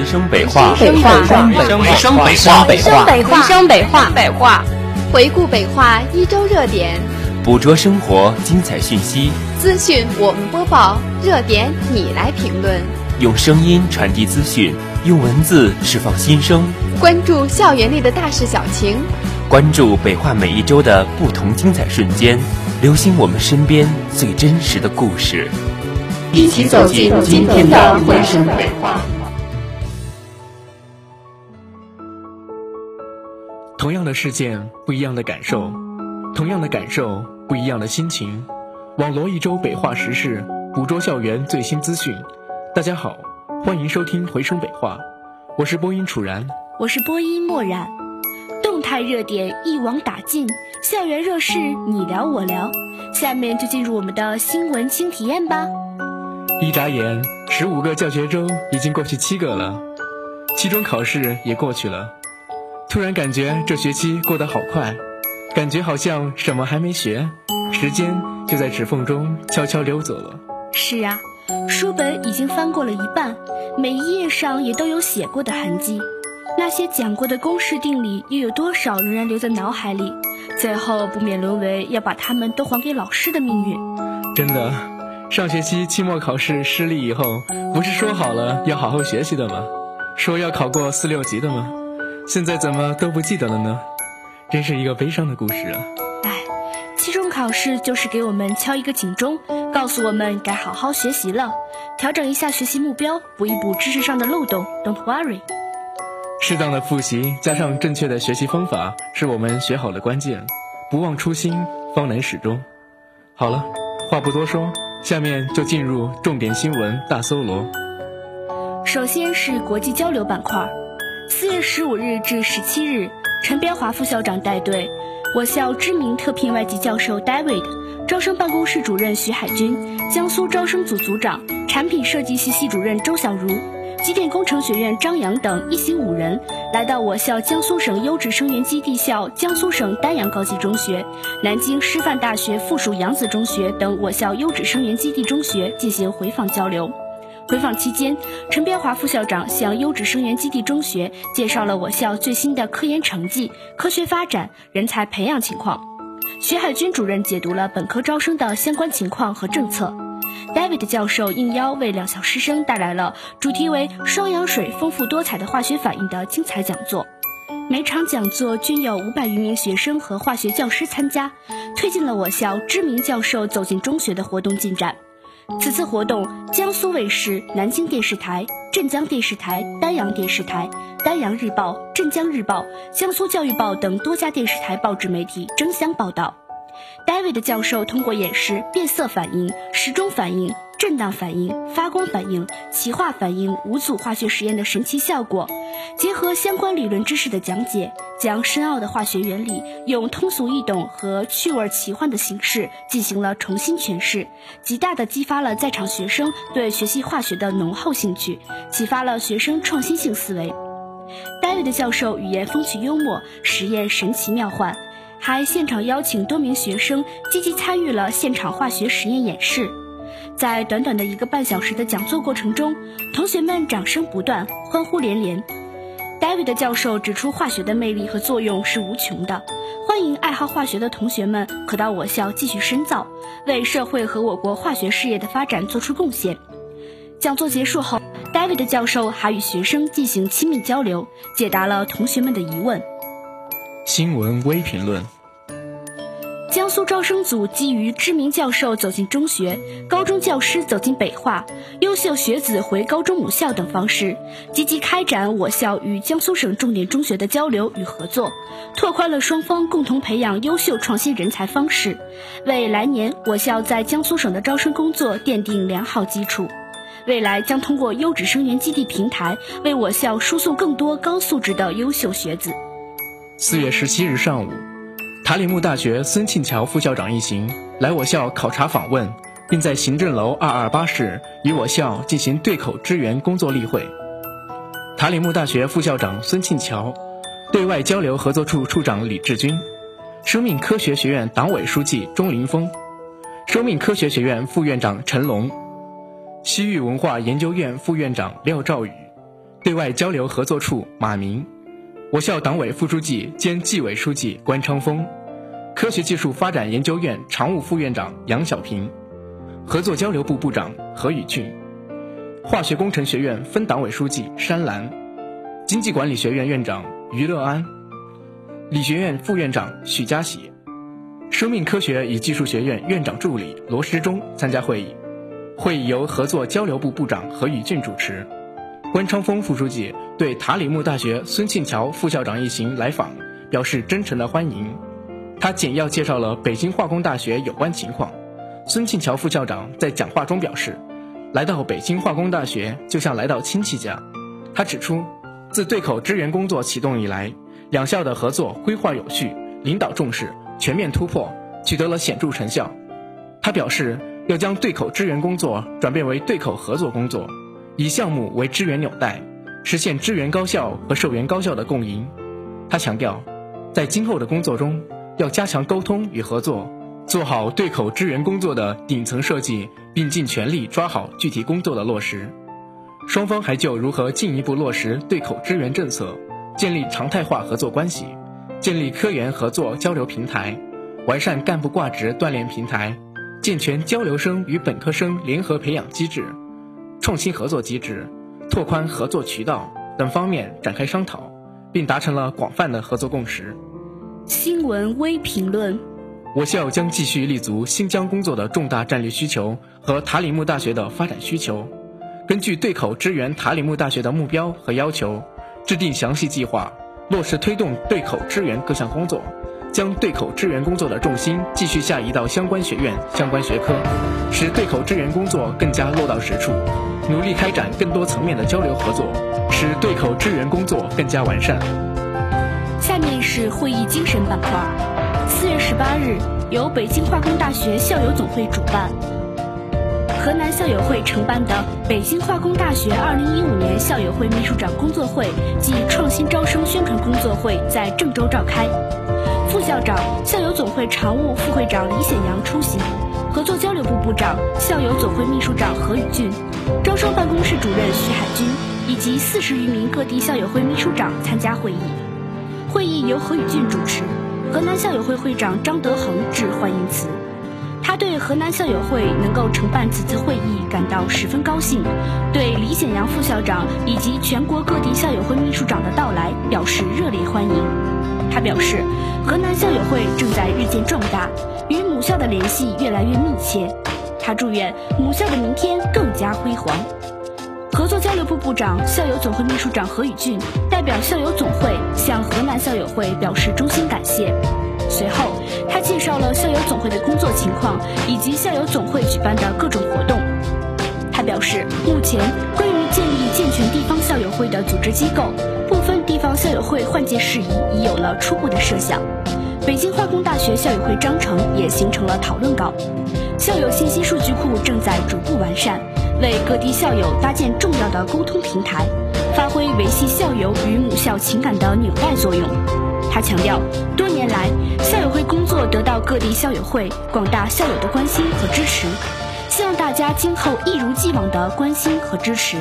回声北话，回声北话，回声回声北话，回声北话，回声北话，北话，回顾北化一周热点，捕捉生活精彩讯息，资讯我们播报，热点你来评论，用声音传递资讯，用文字释放心声，关注校园里的大事小情，关注北化每一周的不同精彩瞬间，留心我们身边最真实的故事，一起走进今天的回声北话。同样的事件，不一样的感受；同样的感受，不一样的心情。网罗一周北化时事，捕捉校园最新资讯。大家好，欢迎收听《回声北化》，我是播音楚然，我是播音墨染。动态热点一网打尽，校园热事你聊我聊。下面就进入我们的新闻轻体验吧。一眨眼，十五个教学周已经过去七个了，期中考试也过去了。突然感觉这学期过得好快，感觉好像什么还没学，时间就在指缝中悄悄溜走了。是啊，书本已经翻过了一半，每一页上也都有写过的痕迹。那些讲过的公式定理，又有多少仍然留在脑海里？最后不免沦为要把它们都还给老师的命运。真的，上学期期末考试失利以后，不是说好了要好好学习的吗？说要考过四六级的吗？现在怎么都不记得了呢？真是一个悲伤的故事啊！唉，期中考试就是给我们敲一个警钟，告诉我们该好好学习了，调整一下学习目标，补一补知识上的漏洞。Don't worry，适当的复习加上正确的学习方法，是我们学好的关键。不忘初心，方能始终。好了，话不多说，下面就进入重点新闻大搜罗。首先是国际交流板块。四月十五日至十七日，陈彪华副校长带队，我校知名特聘外籍教授 David，招生办公室主任徐海军，江苏招生组组长、产品设计系系主任周小茹，机电工程学院张扬等一行五人，来到我校江苏省优质生源基地校江苏省丹阳高级中学、南京师范大学附属扬子中学等我校优质生源基地中学进行回访交流。回访期间，陈彪华副校长向优质生源基地中学介绍了我校最新的科研成绩、科学发展、人才培养情况。徐海军主任解读了本科招生的相关情况和政策。David 教授应邀为两校师生带来了主题为“双氧水丰富多彩的化学反应”的精彩讲座。每场讲座均有五百余名学生和化学教师参加，推进了我校知名教授走进中学的活动进展。此次活动，江苏卫视、南京电视台、镇江电视台、丹阳电视台、丹阳日报、镇江日报、江苏教育报等多家电视台报纸媒体争相报道。David 教授通过演示变色反应、时钟反应、震荡反应、发光反应、歧化反应五组化学实验的神奇效果，结合相关理论知识的讲解，将深奥的化学原理用通俗易懂和趣味奇幻的形式进行了重新诠释，极大地激发了在场学生对学习化学的浓厚兴趣，启发了学生创新性思维。David 教授语言风趣幽默，实验神奇妙幻。还现场邀请多名学生积极参与了现场化学实验演示，在短短的一个半小时的讲座过程中，同学们掌声不断，欢呼连连。David 教授指出，化学的魅力和作用是无穷的，欢迎爱好化学的同学们可到我校继续深造，为社会和我国化学事业的发展做出贡献。讲座结束后，David 教授还与学生进行亲密交流，解答了同学们的疑问。新闻微评论：江苏招生组基于知名教授走进中学、高中教师走进北化、优秀学子回高中母校等方式，积极开展我校与江苏省重点中学的交流与合作，拓宽了双方共同培养优秀创新人才方式，为来年我校在江苏省的招生工作奠定良好基础。未来将通过优质生源基地平台，为我校输送更多高素质的优秀学子。四月十七日上午，塔里木大学孙庆桥副校长一行来我校考察访问，并在行政楼二二八室与我校进行对口支援工作例会。塔里木大学副校长孙庆桥，对外交流合作处处长李志军，生命科学学院党委书记钟林峰，生命科学学院副院长陈龙，西域文化研究院副院长廖兆宇，对外交流合作处马明，我校党委副书记兼纪委书记关昌峰，科学技术发展研究院常务副院长杨小平，合作交流部部长何宇俊，化学工程学院分党委书记山兰，经济管理学院院长于乐安，理学院副院长许家喜，生命科学与技术学院院长助理罗时忠参加会议。会议由合作交流部部长何宇俊主持。关昌峰副书记对塔里木大学孙庆桥副校长一行来访表示真诚的欢迎。他简要介绍了北京化工大学有关情况。孙庆桥副校长在讲话中表示，来到北京化工大学就像来到亲戚家。他指出，自对口支援工作启动以来，两校的合作规划有序，领导重视，全面突破，取得了显著成效。他表示，要将对口支援工作转变为对口合作工作。以项目为支援纽带，实现支援高校和受援高校的共赢。他强调，在今后的工作中，要加强沟通与合作，做好对口支援工作的顶层设计，并尽全力抓好具体工作的落实。双方还就如何进一步落实对口支援政策，建立常态化合作关系，建立科研合作交流平台，完善干部挂职锻炼平台，健全交流生与本科生联合培养机制。创新合作机制、拓宽合作渠道等方面展开商讨，并达成了广泛的合作共识。新闻微评论：我校将继续立足新疆工作的重大战略需求和塔里木大学的发展需求，根据对口支援塔里木大学的目标和要求，制定详细计划，落实推动对口支援各项工作。将对口支援工作的重心继续下移到相关学院、相关学科，使对口支援工作更加落到实处，努力开展更多层面的交流合作，使对口支援工作更加完善。下面是会议精神板块。四月十八日，由北京化工大学校友总会主办，河南校友会承办的北京化工大学二零一五年校友会秘书长工作会暨创新招生宣传工作会在郑州召开。副校长、校友总会常务副会长李显阳出席，合作交流部部长、校友总会秘书长何宇俊，招生办公室主任徐海军以及四十余名各地校友会秘书长参加会议。会议由何宇俊主持，河南校友会会长张德恒致欢迎词。他对河南校友会能够承办此次会议感到十分高兴，对李显阳副校长以及全国各地校友会秘书长的到来表示热烈欢迎。他表示。河南校友会正在日渐壮大，与母校的联系越来越密切。他祝愿母校的明天更加辉煌。合作交流部部长、校友总会秘书长何宇俊代表校友总会向河南校友会表示衷心感谢。随后，他介绍了校友总会的工作情况以及校友总会举办的各种活动。他表示，目前关于建立健全地方校友会的组织机构。部分地方校友会换届事宜已有了初步的设想，北京化工大学校友会章程也形成了讨论稿，校友信息数据库正在逐步完善，为各地校友搭建重要的沟通平台，发挥维系校友与母校情感的纽带作用。他强调，多年来校友会工作得到各地校友会广大校友的关心和支持，希望大家今后一如既往的关心和支持。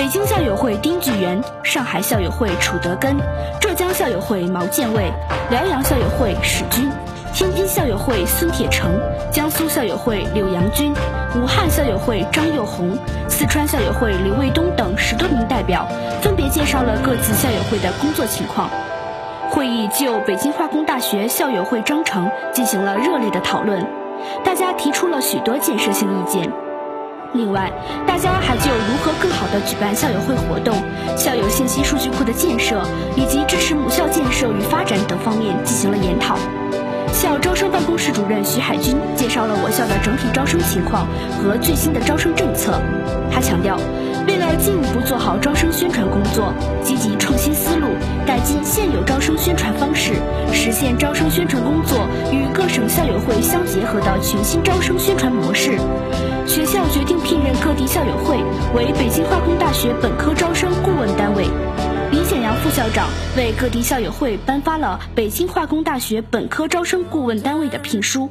北京校友会丁巨源，上海校友会楚德根，浙江校友会毛建卫，辽阳校友会史军，天津校友会孙铁成，江苏校友会柳阳军，武汉校友会张又红，四川校友会刘卫东等十多名代表，分别介绍了各自校友会的工作情况。会议就北京化工大学校友会章程进行了热烈的讨论，大家提出了许多建设性意见。另外，大家还就如何的举办校友会活动、校友信息数据库的建设以及支持母校建设与发展等方面进行了研讨。校招生办公室主任徐海军介绍了我校的整体招生情况和最新的招生政策。他强调，为了进一步做好招生宣传工作，积极创新思路，改进现有招生宣传方式，实现招生宣传工作与各省校友会相结合的全新招生宣传模式。学校决定聘任各地校友会为北京化工大学本科招生顾问单位。李显阳副校长为各地校友会颁发了北京化工大学本科招生顾问单位的聘书。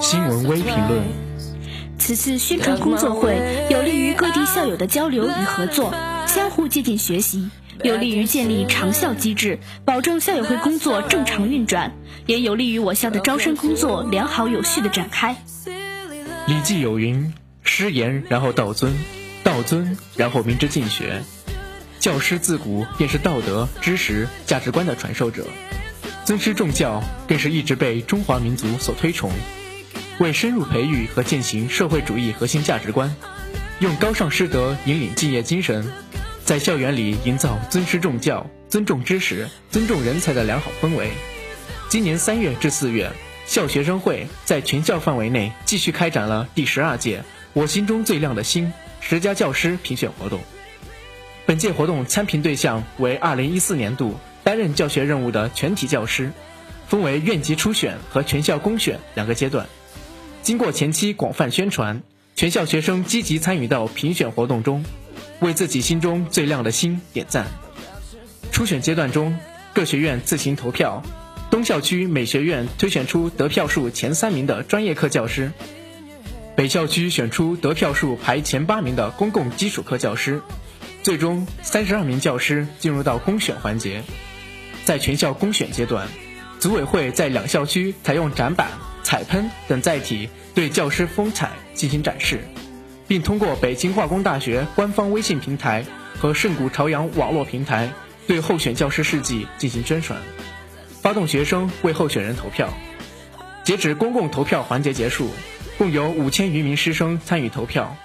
新闻微评论。此次宣传工作会有利于各地校友的交流与合作，相互借鉴学习，有利于建立长效机制，保证校友会工作正常运转，也有利于我校的招生工作良好有序的展开。《礼记》有云：“师言，然后道尊；道尊，然后明之进学。”教师自古便是道德、知识、价值观的传授者，尊师重教更是一直被中华民族所推崇。为深入培育和践行社会主义核心价值观，用高尚师德引领敬业精神，在校园里营造尊师重教、尊重知识、尊重人才的良好氛围。今年三月至四月，校学生会在全校范围内继续开展了第十二届“我心中最亮的星”十佳教师评选活动。本届活动参评对象为二零一四年度担任教学任务的全体教师，分为院级初选和全校公选两个阶段。经过前期广泛宣传，全校学生积极参与到评选活动中，为自己心中最亮的星点赞。初选阶段中，各学院自行投票，东校区每学院推选出得票数前三名的专业课教师，北校区选出得票数排前八名的公共基础课教师，最终三十二名教师进入到公选环节。在全校公选阶段，组委会在两校区采用展板。彩喷等载体对教师风采进行展示，并通过北京化工大学官方微信平台和圣谷朝阳网络平台对候选教师事迹进行宣传，发动学生为候选人投票。截止公共投票环节结束，共有五千余名师生参与投票，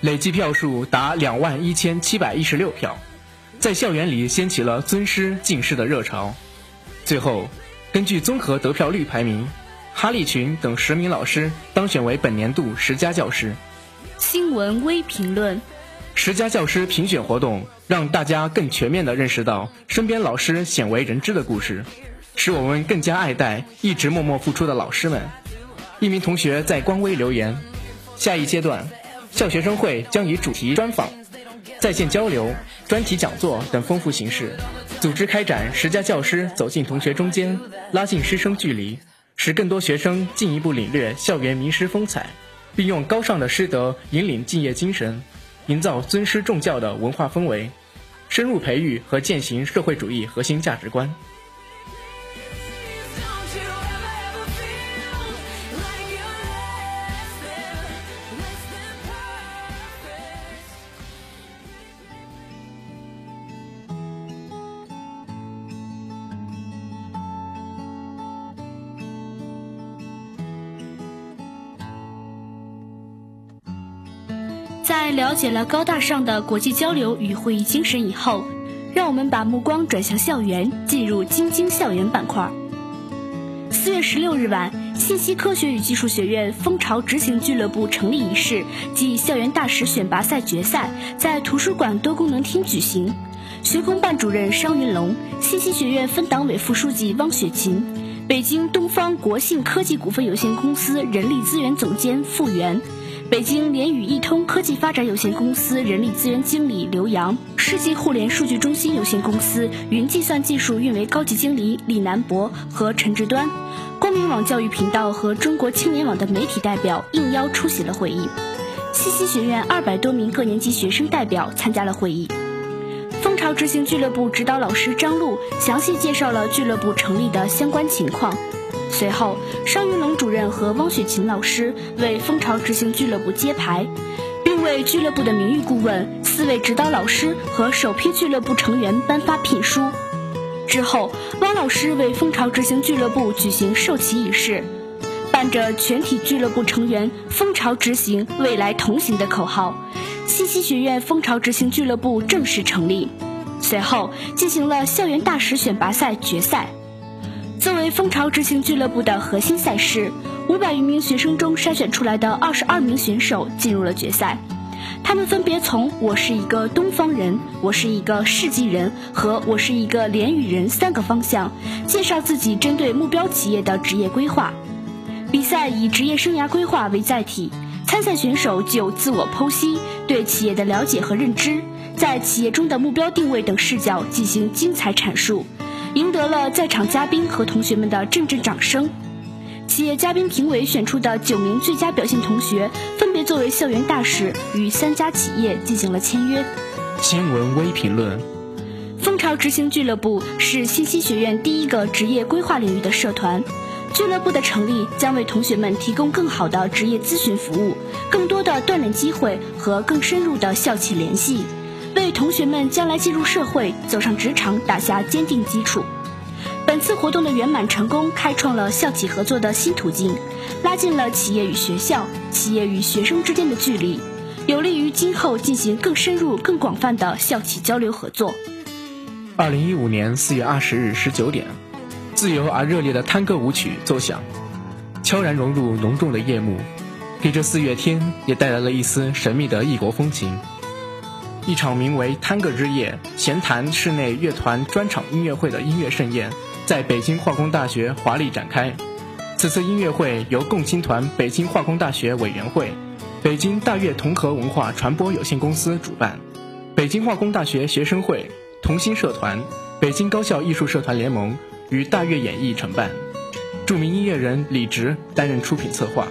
累计票数达两万一千七百一十六票，在校园里掀起了尊师敬师的热潮。最后，根据综合得票率排名。哈利群等十名老师当选为本年度十佳教师。新闻微评论：十佳教师评选活动让大家更全面地认识到身边老师鲜为人知的故事，使我们更加爱戴一直默默付出的老师们。一名同学在官微留言：下一阶段，校学生会将以主题专访、在线交流、专题讲座等丰富形式，组织开展十佳教师走进同学中间，拉近师生距离。使更多学生进一步领略校园名师风采，并用高尚的师德引领敬业精神，营造尊师重教的文化氛围，深入培育和践行社会主义核心价值观。解了高大上的国际交流与会议精神以后，让我们把目光转向校园，进入京津校园板块。四月十六日晚，信息科学与技术学院蜂巢执行俱乐部成立仪式暨校园大使选拔赛决赛在图书馆多功能厅举行。学工办主任商云龙、信息学院分党委副书记汪雪琴、北京东方国信科技股份有限公司人力资源总监傅源。北京联宇易通科技发展有限公司人力资源经理刘洋，世纪互联数据中心有限公司云计算技术运维高级经理李南博和陈志端，光明网教育频道和中国青年网的媒体代表应邀出席了会议。西溪学院二百多名各年级学生代表参加了会议。蜂巢执行俱乐部指导老师张璐详细介绍了俱乐部成立的相关情况。随后，商云龙主任和汪雪琴老师为蜂巢执行俱乐部揭牌，并为俱乐部的名誉顾问、四位指导老师和首批俱乐部成员颁发聘书。之后，汪老师为蜂巢执行俱乐部举行授旗仪式，伴着全体俱乐部成员“蜂巢执行，未来同行”的口号，信息学院蜂巢执行俱乐部正式成立。随后，进行了校园大使选拔赛决赛。作为蜂巢执行俱乐部的核心赛事，五百余名学生中筛选出来的二十二名选手进入了决赛。他们分别从“我是一个东方人”“我是一个世纪人”和“我是一个连语人”三个方向介绍自己针对目标企业的职业规划。比赛以职业生涯规划为载体，参赛选手就自我剖析、对企业的了解和认知，在企业中的目标定位等视角进行精彩阐述。赢得了在场嘉宾和同学们的阵阵掌声。企业嘉宾评委选出的九名最佳表现同学，分别作为校园大使与三家企业进行了签约。新闻微评论：蜂巢执行俱乐部是信息学院第一个职业规划领域的社团。俱乐部的成立将为同学们提供更好的职业咨询服务、更多的锻炼机会和更深入的校企联系，为同学们将来进入社会、走上职场打下坚定基础。本次活动的圆满成功，开创了校企合作的新途径，拉近了企业与学校、企业与学生之间的距离，有利于今后进行更深入、更广泛的校企交流合作。二零一五年四月二十日十九点，自由而热烈的探戈舞曲奏响，悄然融入浓重的夜幕，给这四月天也带来了一丝神秘的异国风情。一场名为“探戈之夜”闲谈室内乐团专场音乐会的音乐盛宴。在北京化工大学华丽展开。此次音乐会由共青团北京化工大学委员会、北京大悦同和文化传播有限公司主办，北京化工大学学生会、同心社团、北京高校艺术社团联盟与大悦演艺承办。著名音乐人李直担任出品策划。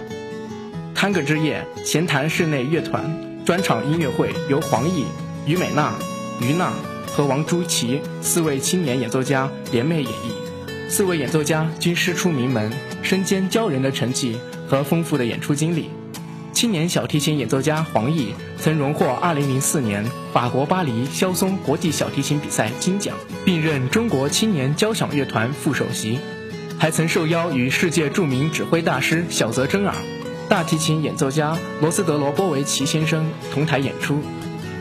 探戈之夜闲谈室内乐团专场音乐会由黄奕、于美娜、于娜和王朱琦四位青年演奏家联袂演绎。四位演奏家均师出名门，身兼骄人的成绩和丰富的演出经历。青年小提琴演奏家黄奕曾荣获2004年法国巴黎肖松国际小提琴比赛金奖，并任中国青年交响乐团副首席，还曾受邀与世界著名指挥大师小泽征尔、大提琴演奏家罗斯德罗波维奇先生同台演出。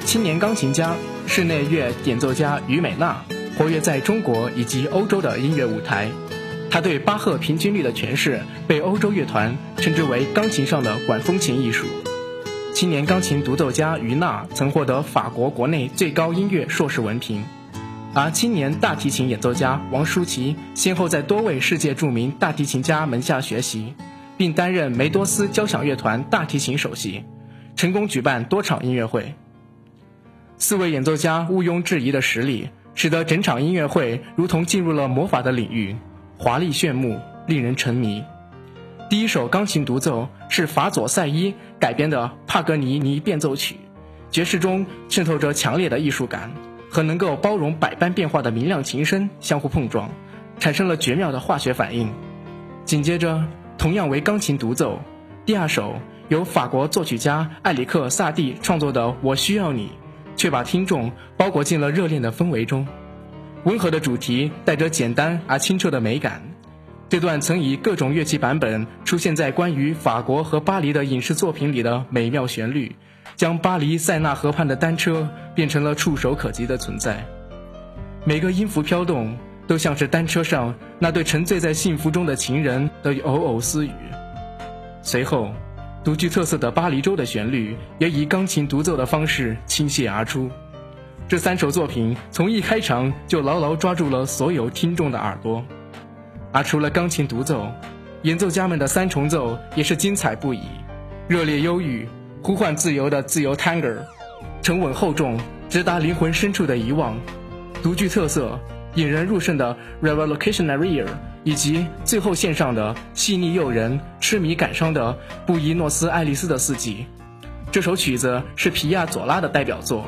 青年钢琴家、室内乐演奏家于美娜。活跃在中国以及欧洲的音乐舞台，他对巴赫平均律的诠释被欧洲乐团称之为钢琴上的管风琴艺术。青年钢琴独奏家于娜曾获得法国国内最高音乐硕士文凭，而青年大提琴演奏家王舒淇先后在多位世界著名大提琴家门下学习，并担任梅多斯交响乐团大提琴首席，成功举办多场音乐会。四位演奏家毋庸置疑的实力。使得整场音乐会如同进入了魔法的领域，华丽炫目，令人沉迷。第一首钢琴独奏是法佐赛伊改编的帕格尼尼变奏曲，爵士中渗透着强烈的艺术感和能够包容百般变化的明亮琴声相互碰撞，产生了绝妙的化学反应。紧接着，同样为钢琴独奏，第二首由法国作曲家埃里克萨蒂创作的《我需要你》。却把听众包裹进了热恋的氛围中，温和的主题带着简单而清澈的美感。这段曾以各种乐器版本出现在关于法国和巴黎的影视作品里的美妙旋律，将巴黎塞纳河畔的单车变成了触手可及的存在。每个音符飘动，都像是单车上那对沉醉在幸福中的情人的偶偶私语。随后。独具特色的巴黎州的旋律也以钢琴独奏的方式倾泻而出，这三首作品从一开场就牢牢抓住了所有听众的耳朵。而除了钢琴独奏，演奏家们的三重奏也是精彩不已，热烈忧郁、呼唤自由的自由 Tango，沉稳厚重、直达灵魂深处的遗忘，独具特色、引人入胜的 Revolutionary。Re。以及最后献上的细腻诱人、痴迷感伤的布宜诺斯艾利斯的四季，这首曲子是皮亚佐拉的代表作，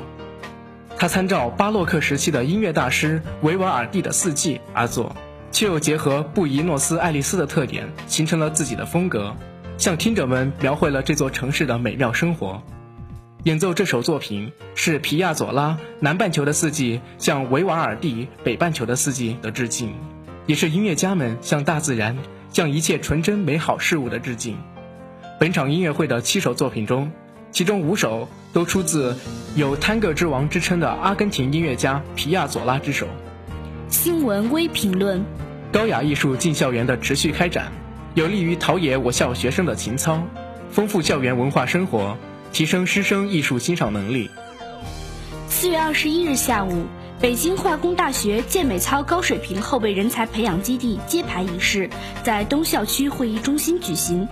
他参照巴洛克时期的音乐大师维瓦尔第的四季而作，却又结合布宜诺斯艾利斯的特点，形成了自己的风格，向听者们描绘了这座城市的美妙生活。演奏这首作品是皮亚佐拉南半球的四季向维瓦尔第北半球的四季的致敬。也是音乐家们向大自然、向一切纯真美好事物的致敬。本场音乐会的七首作品中，其中五首都出自有“探戈之王”之称的阿根廷音乐家皮亚佐拉之手。新闻微评论：高雅艺术进校园的持续开展，有利于陶冶我校学生的情操，丰富校园文化生活，提升师生艺术欣赏能力。四月二十一日下午。北京化工大学健美操高水平后备人才培养基地揭牌仪式在东校区会议中心举行。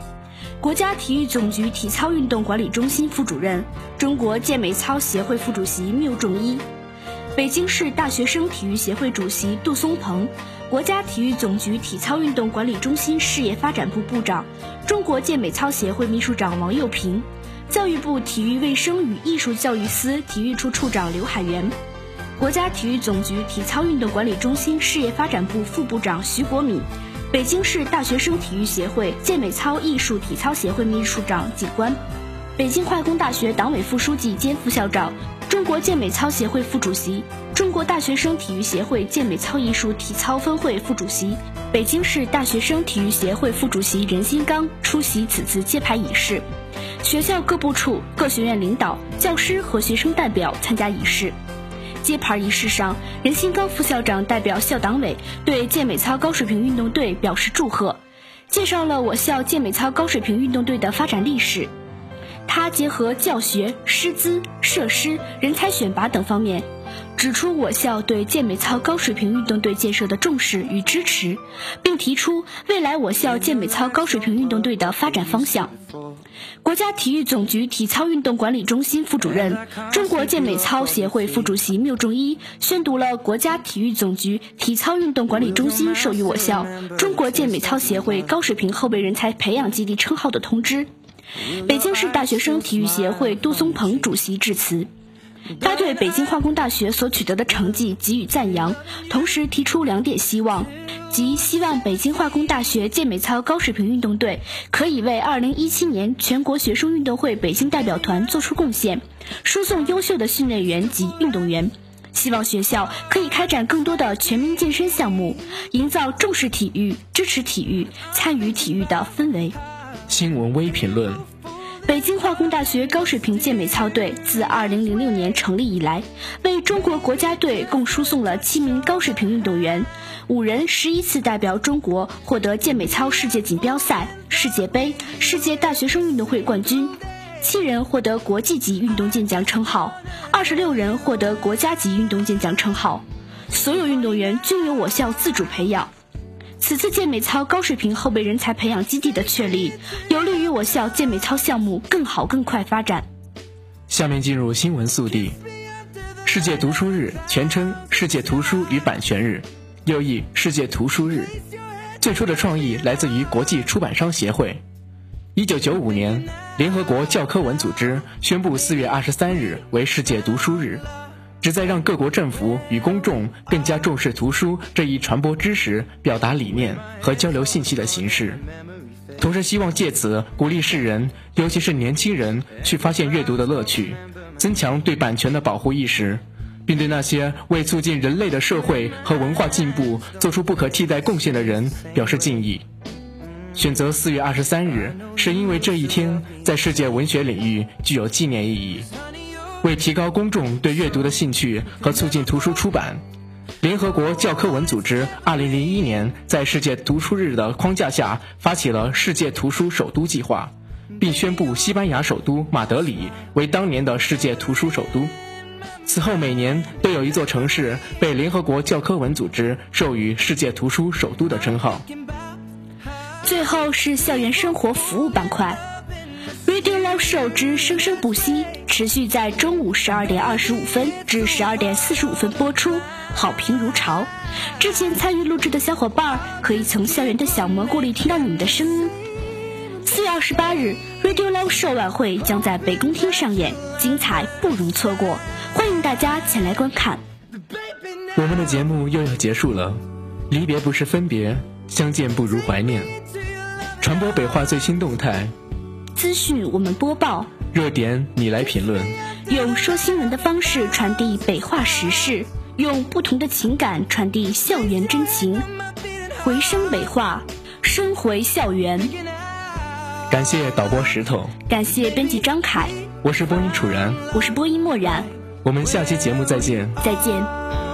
国家体育总局体操运动管理中心副主任、中国健美操协会副主席缪仲一，北京市大学生体育协会主席杜松鹏，国家体育总局体操运动管理中心事业发展部部长、中国健美操协会秘书长王佑平，教育部体育卫生与艺术教育司体育处处长刘海源，国家体育总局体操运动管理中心事业发展部副部长徐国敏，北京市大学生体育协会健美操艺术体操协会秘书长景观，北京化工大学党委副书记兼副校长。中国健美操协会副主席、中国大学生体育协会健美操艺术体操分会副主席、北京市大学生体育协会副主席任新刚出席此次揭牌仪式。学校各部处、各学院领导、教师和学生代表参加仪式。揭牌仪式上，任新刚副校长代表校党委对健美操高水平运动队表示祝贺，介绍了我校健美操高水平运动队的发展历史。他结合教学、师资、设施、人才选拔等方面，指出我校对健美操高水平运动队建设的重视与支持，并提出未来我校健美操高水平运动队的发展方向。国家体育总局体操运动管理中心副主任、中国健美操协会副主席缪仲一宣读了国家体育总局体操运动管理中心授予我校中国健美操协会高水平后备人才培养基地称号的通知。北京市大学生体育协会杜松鹏主席致辞，他对北京化工大学所取得的成绩给予赞扬，同时提出两点希望，即希望北京化工大学健美操高水平运动队可以为2017年全国学生运动会北京代表团做出贡献，输送优秀的训练员及运动员。希望学校可以开展更多的全民健身项目，营造重视体育、支持体育、参与体育的氛围。新闻微评论：北京化工大学高水平健美操队自2006年成立以来，为中国国家队共输送了七名高水平运动员，五人十一次代表中国获得健美操世界锦标赛、世界杯、世界大学生运动会冠军，七人获得国际级运动健将称号，二十六人获得国家级运动健将称号，所有运动员均由我校自主培养。此次健美操高水平后备人才培养基地的确立，有我校健美操项目更好更快发展。下面进入新闻速递。世界读书日全称世界图书与版权日，又译世界图书日。最初的创意来自于国际出版商协会。一九九五年，联合国教科文组织宣布四月二十三日为世界读书日。旨在让各国政府与公众更加重视图书这一传播知识、表达理念和交流信息的形式，同时希望借此鼓励世人，尤其是年轻人，去发现阅读的乐趣，增强对版权的保护意识，并对那些为促进人类的社会和文化进步做出不可替代贡献的人表示敬意。选择四月二十三日，是因为这一天在世界文学领域具有纪念意义。为提高公众对阅读的兴趣和促进图书出版，联合国教科文组织2001年在世界图书日的框架下发起了世界图书首都计划，并宣布西班牙首都马德里为当年的世界图书首都。此后每年都有一座城市被联合国教科文组织授予世界图书首都的称号。最后是校园生活服务板块。Radio Live Show 之生生不息，持续在中午十二点二十五分至十二点四十五分播出，好评如潮。之前参与录制的小伙伴可以从校园的小蘑菇里听到你们的声音。四月二十八日，Radio Live Show 晚会将在北宫厅上演，精彩不容错过，欢迎大家前来观看。我们的节目又要结束了，离别不是分别，相见不如怀念。传播北化最新动态。资讯我们播报，热点你来评论，用说新闻的方式传递北化时事，用不同的情感传递校园真情。回声北化，声回校园。感谢导播石头，感谢编辑张凯，我是播音楚然，我是播音默然，我们下期节目再见，再见。